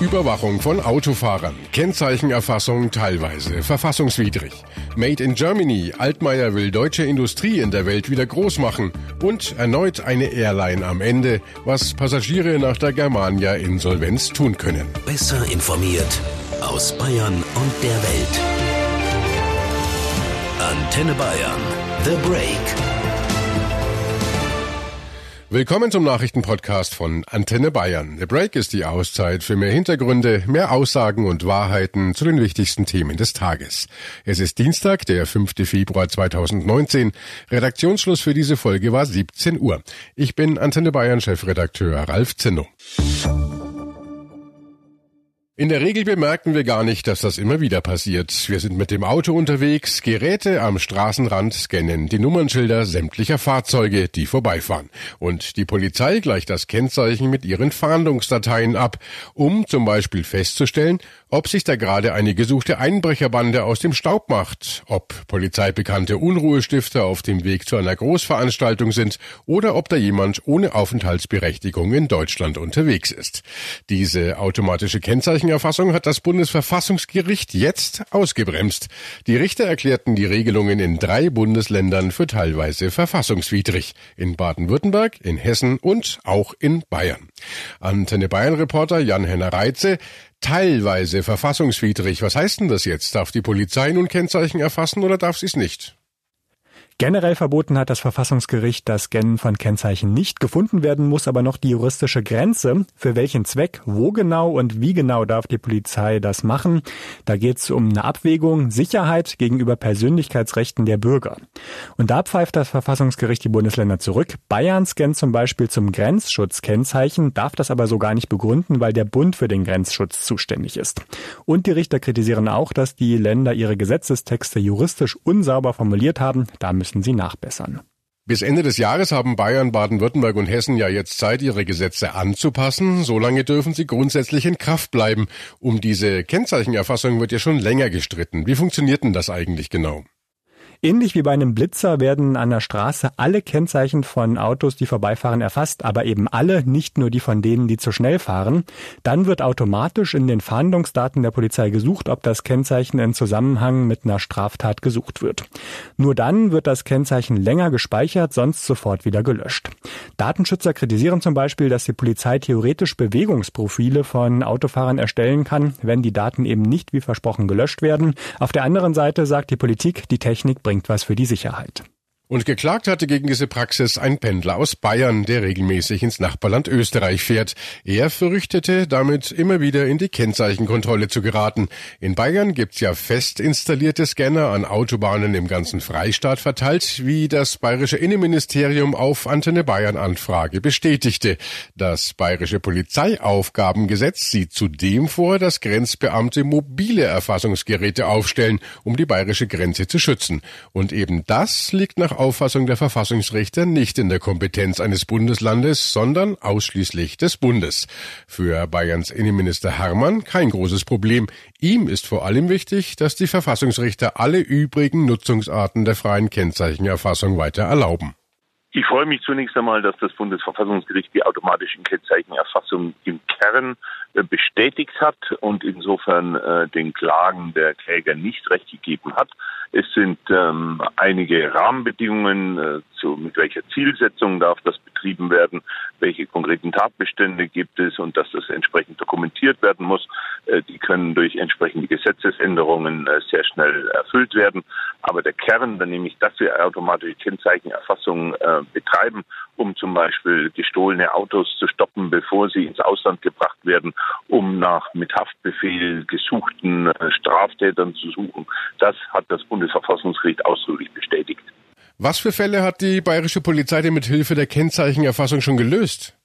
Überwachung von Autofahrern, Kennzeichenerfassung teilweise verfassungswidrig. Made in Germany, Altmaier will deutsche Industrie in der Welt wieder groß machen und erneut eine Airline am Ende, was Passagiere nach der Germania Insolvenz tun können. Besser informiert aus Bayern und der Welt. Antenne Bayern, The Break. Willkommen zum Nachrichtenpodcast von Antenne Bayern. The Break ist die Auszeit für mehr Hintergründe, mehr Aussagen und Wahrheiten zu den wichtigsten Themen des Tages. Es ist Dienstag, der 5. Februar 2019. Redaktionsschluss für diese Folge war 17 Uhr. Ich bin Antenne Bayern Chefredakteur Ralf Zinno. In der Regel bemerken wir gar nicht, dass das immer wieder passiert. Wir sind mit dem Auto unterwegs, Geräte am Straßenrand scannen die Nummernschilder sämtlicher Fahrzeuge, die vorbeifahren. Und die Polizei gleicht das Kennzeichen mit ihren Fahndungsdateien ab, um zum Beispiel festzustellen, ob sich da gerade eine gesuchte Einbrecherbande aus dem Staub macht, ob polizeibekannte Unruhestifter auf dem Weg zu einer Großveranstaltung sind oder ob da jemand ohne Aufenthaltsberechtigung in Deutschland unterwegs ist. Diese automatische Kennzeichen Datenerfassung hat das Bundesverfassungsgericht jetzt ausgebremst. Die Richter erklärten die Regelungen in drei Bundesländern für teilweise verfassungswidrig. In Baden-Württemberg, in Hessen und auch in Bayern. Antenne Bayern Reporter Jan-Henner Reitze teilweise verfassungswidrig. Was heißt denn das jetzt? Darf die Polizei nun Kennzeichen erfassen oder darf sie es nicht? Generell verboten hat das Verfassungsgericht das Scannen von Kennzeichen nicht. Gefunden werden muss aber noch die juristische Grenze. Für welchen Zweck, wo genau und wie genau darf die Polizei das machen? Da geht es um eine Abwägung Sicherheit gegenüber Persönlichkeitsrechten der Bürger. Und da pfeift das Verfassungsgericht die Bundesländer zurück. Bayern scannt zum Beispiel zum Grenzschutz Kennzeichen, darf das aber so gar nicht begründen, weil der Bund für den Grenzschutz zuständig ist. Und die Richter kritisieren auch, dass die Länder ihre Gesetzestexte juristisch unsauber formuliert haben. Da müssen müssen sie nachbessern. Bis Ende des Jahres haben Bayern, Baden-Württemberg und Hessen ja jetzt Zeit, ihre Gesetze anzupassen. Solange dürfen sie grundsätzlich in Kraft bleiben. Um diese Kennzeichenerfassung wird ja schon länger gestritten. Wie funktioniert denn das eigentlich genau? Ähnlich wie bei einem Blitzer werden an der Straße alle Kennzeichen von Autos, die vorbeifahren, erfasst, aber eben alle, nicht nur die von denen, die zu schnell fahren. Dann wird automatisch in den Fahndungsdaten der Polizei gesucht, ob das Kennzeichen in Zusammenhang mit einer Straftat gesucht wird. Nur dann wird das Kennzeichen länger gespeichert, sonst sofort wieder gelöscht. Datenschützer kritisieren zum Beispiel, dass die Polizei theoretisch Bewegungsprofile von Autofahrern erstellen kann, wenn die Daten eben nicht wie versprochen gelöscht werden. Auf der anderen Seite sagt die Politik, die Technik bringt was für die Sicherheit. Und geklagt hatte gegen diese Praxis ein Pendler aus Bayern, der regelmäßig ins Nachbarland Österreich fährt. Er fürchtete, damit immer wieder in die Kennzeichenkontrolle zu geraten. In Bayern gibt's ja fest installierte Scanner an Autobahnen im ganzen Freistaat verteilt, wie das bayerische Innenministerium auf Antenne Bayern Anfrage bestätigte. Das bayerische Polizeiaufgabengesetz sieht zudem vor, dass Grenzbeamte mobile Erfassungsgeräte aufstellen, um die bayerische Grenze zu schützen. Und eben das liegt nach Auffassung der Verfassungsrichter nicht in der Kompetenz eines Bundeslandes, sondern ausschließlich des Bundes. Für Bayerns Innenminister Hermann kein großes Problem. Ihm ist vor allem wichtig, dass die Verfassungsrichter alle übrigen Nutzungsarten der freien Kennzeichenerfassung weiter erlauben. Ich freue mich zunächst einmal, dass das Bundesverfassungsgericht die automatische Kennzeichenerfassung im Kern äh, bestätigt hat und insofern äh, den Klagen der Kläger nicht recht gegeben hat. Es sind ähm, einige Rahmenbedingungen, äh, zu, mit welcher Zielsetzung darf das betrieben werden, welche konkreten Tatbestände gibt es und dass das entsprechend dokumentiert werden muss. Äh, die können durch entsprechende Gesetzesänderungen äh, sehr schnell erfüllt werden. Aber der Kern, dann nämlich, dass wir automatische Kennzeichenerfassung äh, betreiben, um zum Beispiel gestohlene Autos zu stoppen, bevor sie ins Ausland gebracht werden, um nach mit Haftbefehl gesuchten äh, Straftätern zu suchen. Das hat das Bundesverfassungsgericht ausdrücklich bestätigt. Was für Fälle hat die bayerische Polizei denn mit Hilfe der Kennzeichenerfassung schon gelöst?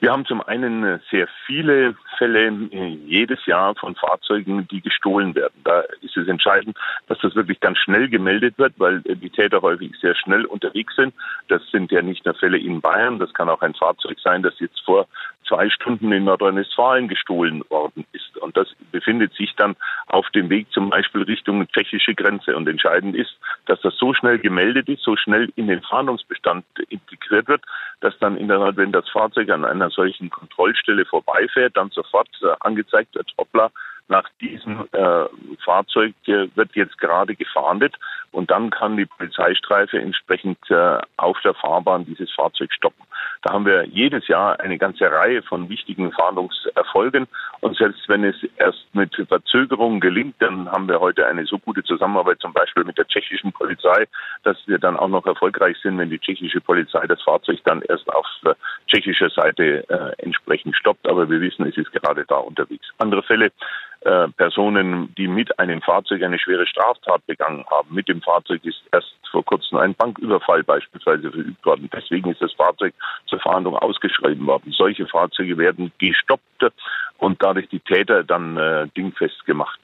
Wir haben zum einen äh, sehr viele Fälle äh, jedes Jahr von Fahrzeugen, die gestohlen werden. Da ist es entscheidend, dass das wirklich ganz schnell gemeldet wird, weil äh, die Täter häufig sehr schnell unterwegs sind. Das sind ja nicht nur Fälle in Bayern, das kann auch ein Fahrzeug sein, das jetzt vor zwei Stunden in Nordrhein-Westfalen gestohlen worden ist. Und das befindet sich dann auf dem Weg zum Beispiel Richtung tschechische Grenze. Und entscheidend ist, dass das so schnell gemeldet ist, so schnell in den Fahndungsbestand integriert wird, dass dann in der Tat, wenn das Fahrzeug an einer solchen Kontrollstelle vorbeifährt, dann sofort sofort äh, angezeigt wird, hoppla, nach diesem äh, Fahrzeug äh, wird jetzt gerade gefahndet und dann kann die Polizeistreife entsprechend äh, auf der Fahrbahn dieses Fahrzeug stoppen. Da haben wir jedes Jahr eine ganze Reihe von wichtigen Fahndungserfolgen und selbst wenn es erst mit Verzögerung gelingt, dann haben wir heute eine so gute Zusammenarbeit zum Beispiel mit der tschechischen Polizei, dass wir dann auch noch erfolgreich sind, wenn die tschechische Polizei das Fahrzeug dann erst auf äh, tschechischer Seite äh, entsprechend stoppt. Aber wir wissen, es ist gerade da unterwegs. Andere Fälle äh, Personen, die mit einem Fahrzeug eine schwere Straftat begangen haben. Mit dem Fahrzeug ist erst vor kurzem ein Banküberfall beispielsweise verübt worden. Deswegen ist das Fahrzeug zur Fahndung ausgeschrieben worden. Solche Fahrzeuge werden gestoppt und dadurch die Täter dann äh, dingfest gemacht.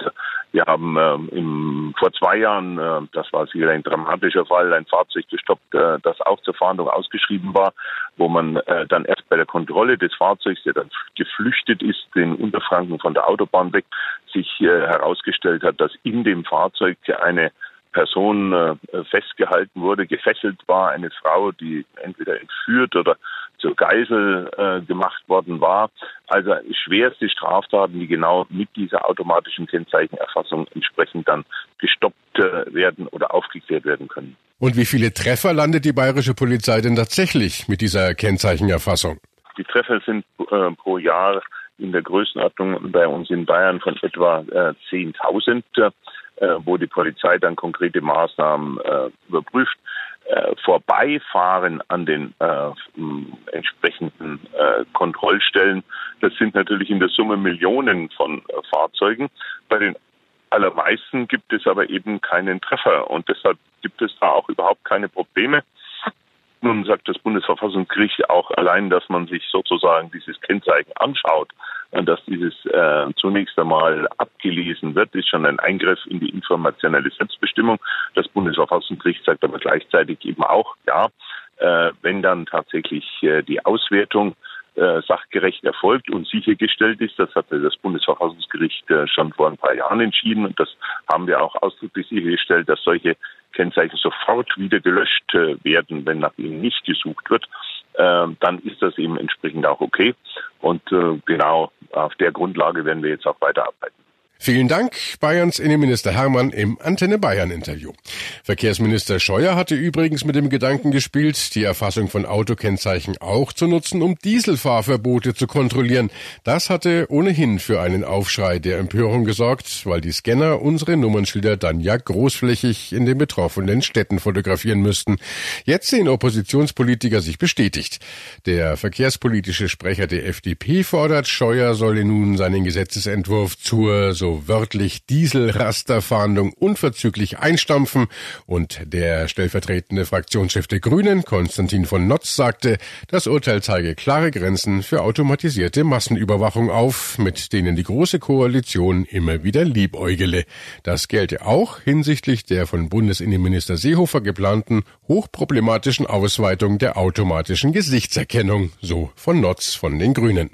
Wir haben äh, im, vor zwei Jahren, äh, das war sicher ein dramatischer Fall, ein Fahrzeug gestoppt, äh, das auch zur Fahndung ausgeschrieben war, wo man äh, dann erst bei der Kontrolle des Fahrzeugs, der dann geflüchtet ist, in Unterfranken von der Autobahn weg, sich äh, herausgestellt hat, dass in dem Fahrzeug eine Person äh, festgehalten wurde, gefesselt war, eine Frau, die entweder entführt oder zur Geisel äh, gemacht worden war. Also schwerste Straftaten, die genau mit dieser automatischen Kennzeichenerfassung entsprechend dann gestoppt äh, werden oder aufgeklärt werden können. Und wie viele Treffer landet die bayerische Polizei denn tatsächlich mit dieser Kennzeichenerfassung? Die Treffer sind äh, pro Jahr in der Größenordnung bei uns in Bayern von etwa äh, 10.000, äh, wo die Polizei dann konkrete Maßnahmen äh, überprüft. Äh, vorbeifahren an den äh, entsprechenden äh, Kontrollstellen, das sind natürlich in der Summe Millionen von äh, Fahrzeugen. Bei den allermeisten gibt es aber eben keinen Treffer und deshalb gibt es da auch überhaupt keine Probleme. Nun sagt das Bundesverfassungsgericht auch allein, dass man sich sozusagen dieses Kennzeichen anschaut und dass dieses äh, zunächst einmal abgelesen wird, ist schon ein Eingriff in die informationelle Selbstbestimmung. Das Bundesverfassungsgericht sagt aber gleichzeitig eben auch, ja, äh, wenn dann tatsächlich äh, die Auswertung äh, sachgerecht erfolgt und sichergestellt ist. Das hatte das Bundesverfassungsgericht äh, schon vor ein paar Jahren entschieden und das haben wir auch ausdrücklich sichergestellt, dass solche Kennzeichen sofort wieder gelöscht äh, werden, wenn nach ihnen nicht gesucht wird. Ähm, dann ist das eben entsprechend auch okay. Und äh, genau auf der Grundlage werden wir jetzt auch weiterarbeiten. Vielen Dank, Bayerns Innenminister Hermann im Antenne Bayern Interview. Verkehrsminister Scheuer hatte übrigens mit dem Gedanken gespielt, die Erfassung von Autokennzeichen auch zu nutzen, um Dieselfahrverbote zu kontrollieren. Das hatte ohnehin für einen Aufschrei der Empörung gesorgt, weil die Scanner unsere Nummernschilder dann ja großflächig in den betroffenen Städten fotografieren müssten. Jetzt sehen Oppositionspolitiker sich bestätigt. Der verkehrspolitische Sprecher der FDP fordert, Scheuer solle nun seinen Gesetzesentwurf zur so wörtlich Dieselrasterfahndung unverzüglich einstampfen und der stellvertretende Fraktionschef der Grünen, Konstantin von Notz, sagte, das Urteil zeige klare Grenzen für automatisierte Massenüberwachung auf, mit denen die Große Koalition immer wieder liebäugele. Das gelte auch hinsichtlich der von Bundesinnenminister Seehofer geplanten hochproblematischen Ausweitung der automatischen Gesichtserkennung, so von Notz von den Grünen.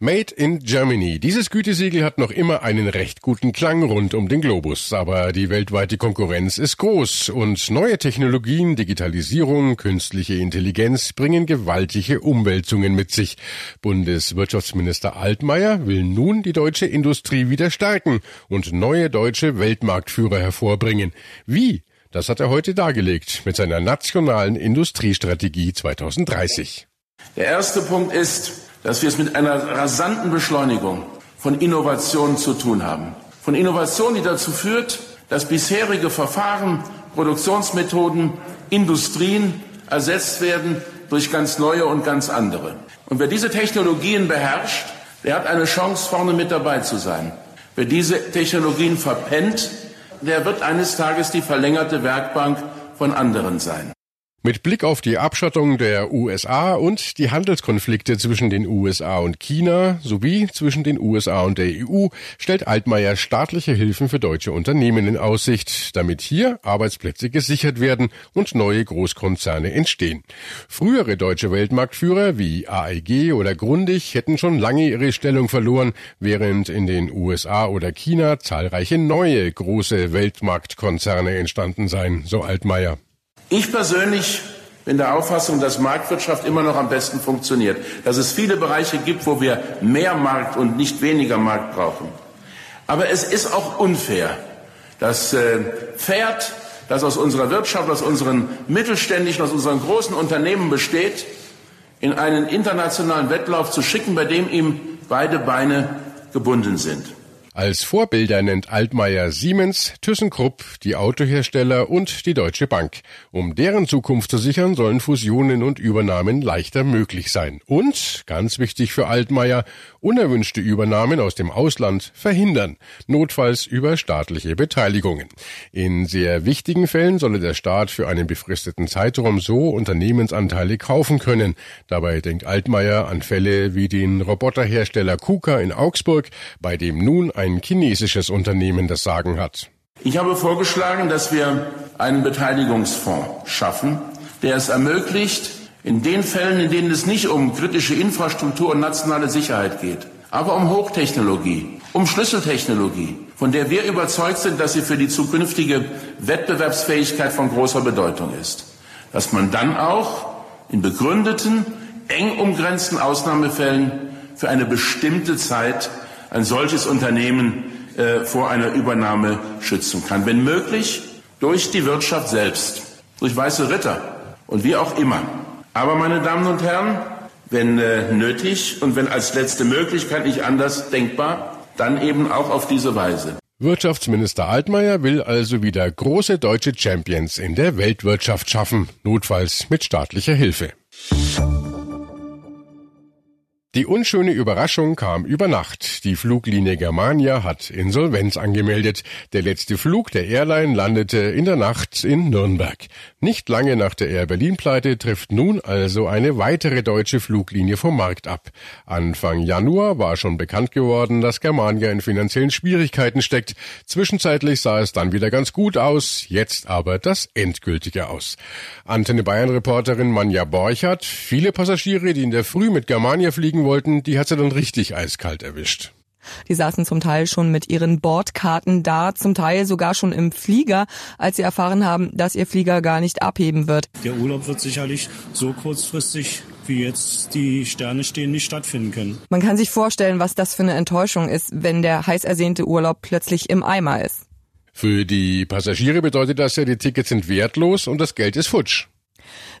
Made in Germany. Dieses Gütesiegel hat noch immer einen recht guten Klang rund um den Globus, aber die weltweite Konkurrenz ist groß und neue Technologien, Digitalisierung, künstliche Intelligenz bringen gewaltige Umwälzungen mit sich. Bundeswirtschaftsminister Altmaier will nun die deutsche Industrie wieder stärken und neue deutsche Weltmarktführer hervorbringen. Wie? Das hat er heute dargelegt mit seiner nationalen Industriestrategie 2030. Der erste Punkt ist, dass wir es mit einer rasanten Beschleunigung von Innovationen zu tun haben. Von Innovationen, die dazu führt, dass bisherige Verfahren, Produktionsmethoden, Industrien ersetzt werden durch ganz neue und ganz andere. Und wer diese Technologien beherrscht, der hat eine Chance, vorne mit dabei zu sein. Wer diese Technologien verpennt, der wird eines Tages die verlängerte Werkbank von anderen sein. Mit Blick auf die Abschottung der USA und die Handelskonflikte zwischen den USA und China sowie zwischen den USA und der EU stellt Altmaier staatliche Hilfen für deutsche Unternehmen in Aussicht, damit hier Arbeitsplätze gesichert werden und neue Großkonzerne entstehen. Frühere deutsche Weltmarktführer wie AEG oder Grundig hätten schon lange ihre Stellung verloren, während in den USA oder China zahlreiche neue große Weltmarktkonzerne entstanden seien, so Altmaier. Ich persönlich bin der Auffassung, dass Marktwirtschaft immer noch am besten funktioniert, dass es viele Bereiche gibt, wo wir mehr Markt und nicht weniger Markt brauchen. Aber es ist auch unfair. Das äh, Pferd, das aus unserer Wirtschaft, aus unseren mittelständischen, aus unseren großen Unternehmen besteht, in einen internationalen Wettlauf zu schicken, bei dem ihm beide Beine gebunden sind. Als Vorbilder nennt Altmaier Siemens, ThyssenKrupp, die Autohersteller und die Deutsche Bank. Um deren Zukunft zu sichern, sollen Fusionen und Übernahmen leichter möglich sein. Und, ganz wichtig für Altmaier, unerwünschte Übernahmen aus dem Ausland verhindern, notfalls über staatliche Beteiligungen. In sehr wichtigen Fällen solle der Staat für einen befristeten Zeitraum so Unternehmensanteile kaufen können. Dabei denkt Altmaier an Fälle wie den Roboterhersteller KUKA in Augsburg, bei dem nun ein chinesisches Unternehmen das Sagen hat. Ich habe vorgeschlagen, dass wir einen Beteiligungsfonds schaffen, der es ermöglicht, in den Fällen, in denen es nicht um kritische Infrastruktur und nationale Sicherheit geht, aber um Hochtechnologie, um Schlüsseltechnologie, von der wir überzeugt sind, dass sie für die zukünftige Wettbewerbsfähigkeit von großer Bedeutung ist, dass man dann auch in begründeten, eng umgrenzten Ausnahmefällen für eine bestimmte Zeit ein solches Unternehmen äh, vor einer Übernahme schützen kann. Wenn möglich, durch die Wirtschaft selbst, durch weiße Ritter und wie auch immer. Aber, meine Damen und Herren, wenn äh, nötig und wenn als letzte Möglichkeit nicht anders denkbar, dann eben auch auf diese Weise. Wirtschaftsminister Altmaier will also wieder große deutsche Champions in der Weltwirtschaft schaffen, notfalls mit staatlicher Hilfe. Die unschöne Überraschung kam über Nacht. Die Fluglinie Germania hat Insolvenz angemeldet. Der letzte Flug der Airline landete in der Nacht in Nürnberg. Nicht lange nach der Air Berlin Pleite trifft nun also eine weitere deutsche Fluglinie vom Markt ab. Anfang Januar war schon bekannt geworden, dass Germania in finanziellen Schwierigkeiten steckt. Zwischenzeitlich sah es dann wieder ganz gut aus, jetzt aber das endgültige aus. Antenne Bayern Reporterin Manja Borchardt, viele Passagiere, die in der Früh mit Germania fliegen wollten, die hat sie dann richtig eiskalt erwischt. Die saßen zum Teil schon mit ihren Bordkarten da, zum Teil sogar schon im Flieger, als sie erfahren haben, dass ihr Flieger gar nicht abheben wird. Der Urlaub wird sicherlich so kurzfristig wie jetzt die Sterne stehen, nicht stattfinden können. Man kann sich vorstellen, was das für eine Enttäuschung ist, wenn der heiß ersehnte Urlaub plötzlich im Eimer ist. Für die Passagiere bedeutet das ja, die Tickets sind wertlos und das Geld ist futsch.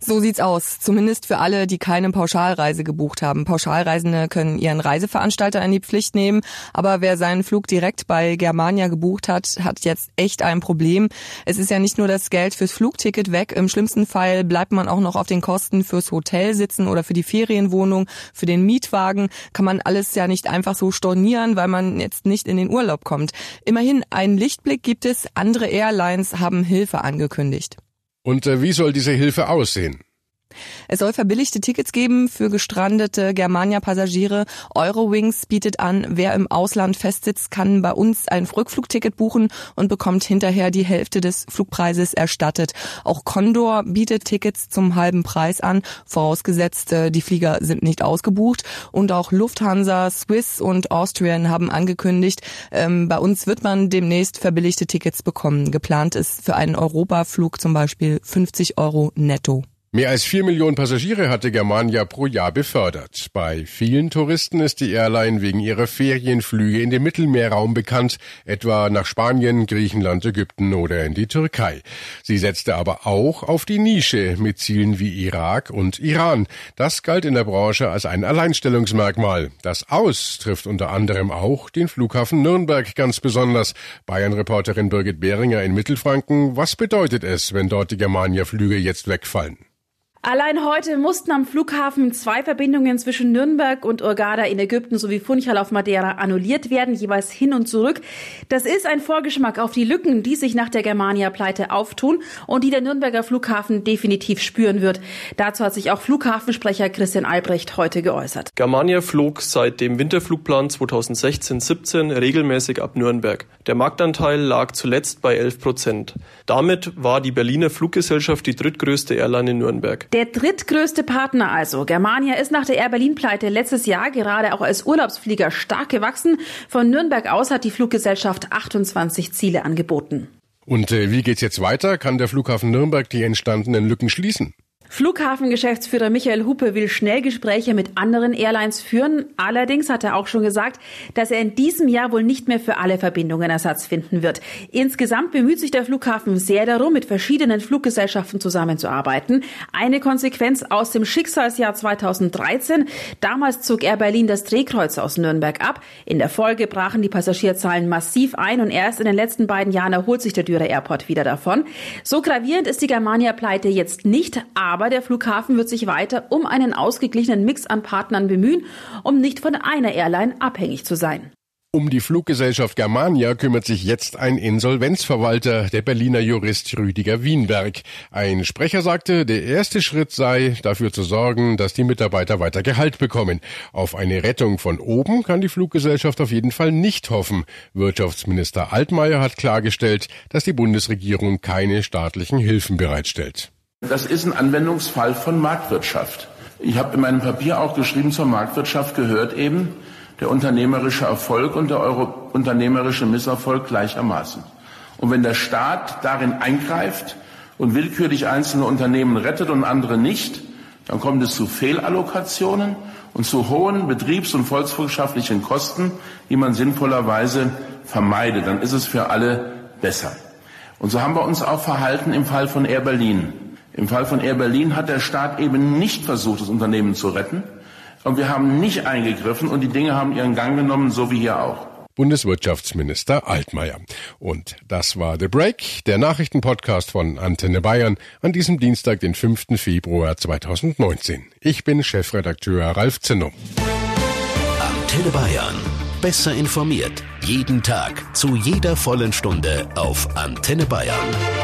So sieht's aus. Zumindest für alle, die keine Pauschalreise gebucht haben. Pauschalreisende können ihren Reiseveranstalter in die Pflicht nehmen. Aber wer seinen Flug direkt bei Germania gebucht hat, hat jetzt echt ein Problem. Es ist ja nicht nur das Geld fürs Flugticket weg. Im schlimmsten Fall bleibt man auch noch auf den Kosten fürs Hotel sitzen oder für die Ferienwohnung, für den Mietwagen. Kann man alles ja nicht einfach so stornieren, weil man jetzt nicht in den Urlaub kommt. Immerhin einen Lichtblick gibt es. Andere Airlines haben Hilfe angekündigt. Und äh, wie soll diese Hilfe aussehen? Es soll verbilligte Tickets geben für gestrandete Germania-Passagiere. Eurowings bietet an, wer im Ausland festsitzt, kann bei uns ein Rückflugticket buchen und bekommt hinterher die Hälfte des Flugpreises erstattet. Auch Condor bietet Tickets zum halben Preis an, vorausgesetzt die Flieger sind nicht ausgebucht. Und auch Lufthansa, Swiss und Austrian haben angekündigt, ähm, bei uns wird man demnächst verbilligte Tickets bekommen. Geplant ist für einen Europaflug zum Beispiel 50 Euro netto. Mehr als vier Millionen Passagiere hatte Germania pro Jahr befördert. Bei vielen Touristen ist die Airline wegen ihrer Ferienflüge in den Mittelmeerraum bekannt, etwa nach Spanien, Griechenland, Ägypten oder in die Türkei. Sie setzte aber auch auf die Nische mit Zielen wie Irak und Iran. Das galt in der Branche als ein Alleinstellungsmerkmal. Das Aus trifft unter anderem auch den Flughafen Nürnberg ganz besonders. Bayern-Reporterin Birgit Behringer in Mittelfranken. Was bedeutet es, wenn dort die Germania-Flüge jetzt wegfallen? Allein heute mussten am Flughafen zwei Verbindungen zwischen Nürnberg und Urgada in Ägypten sowie Funchal auf Madeira annulliert werden, jeweils hin und zurück. Das ist ein Vorgeschmack auf die Lücken, die sich nach der Germania-Pleite auftun und die der Nürnberger Flughafen definitiv spüren wird. Dazu hat sich auch Flughafensprecher Christian Albrecht heute geäußert. Germania flog seit dem Winterflugplan 2016-17 regelmäßig ab Nürnberg. Der Marktanteil lag zuletzt bei 11 Prozent. Damit war die Berliner Fluggesellschaft die drittgrößte Airline in Nürnberg. Der drittgrößte Partner also. Germania ist nach der Air Berlin Pleite letztes Jahr gerade auch als Urlaubsflieger stark gewachsen. Von Nürnberg aus hat die Fluggesellschaft 28 Ziele angeboten. Und äh, wie geht's jetzt weiter? Kann der Flughafen Nürnberg die entstandenen Lücken schließen? Flughafengeschäftsführer Michael Huppe will schnell Gespräche mit anderen Airlines führen. Allerdings hat er auch schon gesagt, dass er in diesem Jahr wohl nicht mehr für alle Verbindungen Ersatz finden wird. Insgesamt bemüht sich der Flughafen sehr darum, mit verschiedenen Fluggesellschaften zusammenzuarbeiten. Eine Konsequenz aus dem Schicksalsjahr 2013. Damals zog Air Berlin das Drehkreuz aus Nürnberg ab. In der Folge brachen die Passagierzahlen massiv ein und erst in den letzten beiden Jahren erholt sich der Dürer Airport wieder davon. So gravierend ist die Germania-Pleite jetzt nicht, aber aber der Flughafen wird sich weiter um einen ausgeglichenen Mix an Partnern bemühen, um nicht von einer Airline abhängig zu sein. Um die Fluggesellschaft Germania kümmert sich jetzt ein Insolvenzverwalter, der Berliner Jurist Rüdiger Wienberg. Ein Sprecher sagte, der erste Schritt sei, dafür zu sorgen, dass die Mitarbeiter weiter Gehalt bekommen. Auf eine Rettung von oben kann die Fluggesellschaft auf jeden Fall nicht hoffen. Wirtschaftsminister Altmaier hat klargestellt, dass die Bundesregierung keine staatlichen Hilfen bereitstellt. Das ist ein Anwendungsfall von Marktwirtschaft. Ich habe in meinem Papier auch geschrieben, zur Marktwirtschaft gehört eben der unternehmerische Erfolg und der Euro unternehmerische Misserfolg gleichermaßen. Und wenn der Staat darin eingreift und willkürlich einzelne Unternehmen rettet und andere nicht, dann kommt es zu Fehlallokationen und zu hohen betriebs- und volkswirtschaftlichen Kosten, die man sinnvollerweise vermeidet. Dann ist es für alle besser. Und so haben wir uns auch verhalten im Fall von Air Berlin. Im Fall von Air Berlin hat der Staat eben nicht versucht, das Unternehmen zu retten. Und wir haben nicht eingegriffen und die Dinge haben ihren Gang genommen, so wie hier auch. Bundeswirtschaftsminister Altmaier. Und das war The Break, der Nachrichtenpodcast von Antenne Bayern an diesem Dienstag, den 5. Februar 2019. Ich bin Chefredakteur Ralf Zinno. Antenne Bayern. Besser informiert. Jeden Tag. Zu jeder vollen Stunde auf Antenne Bayern.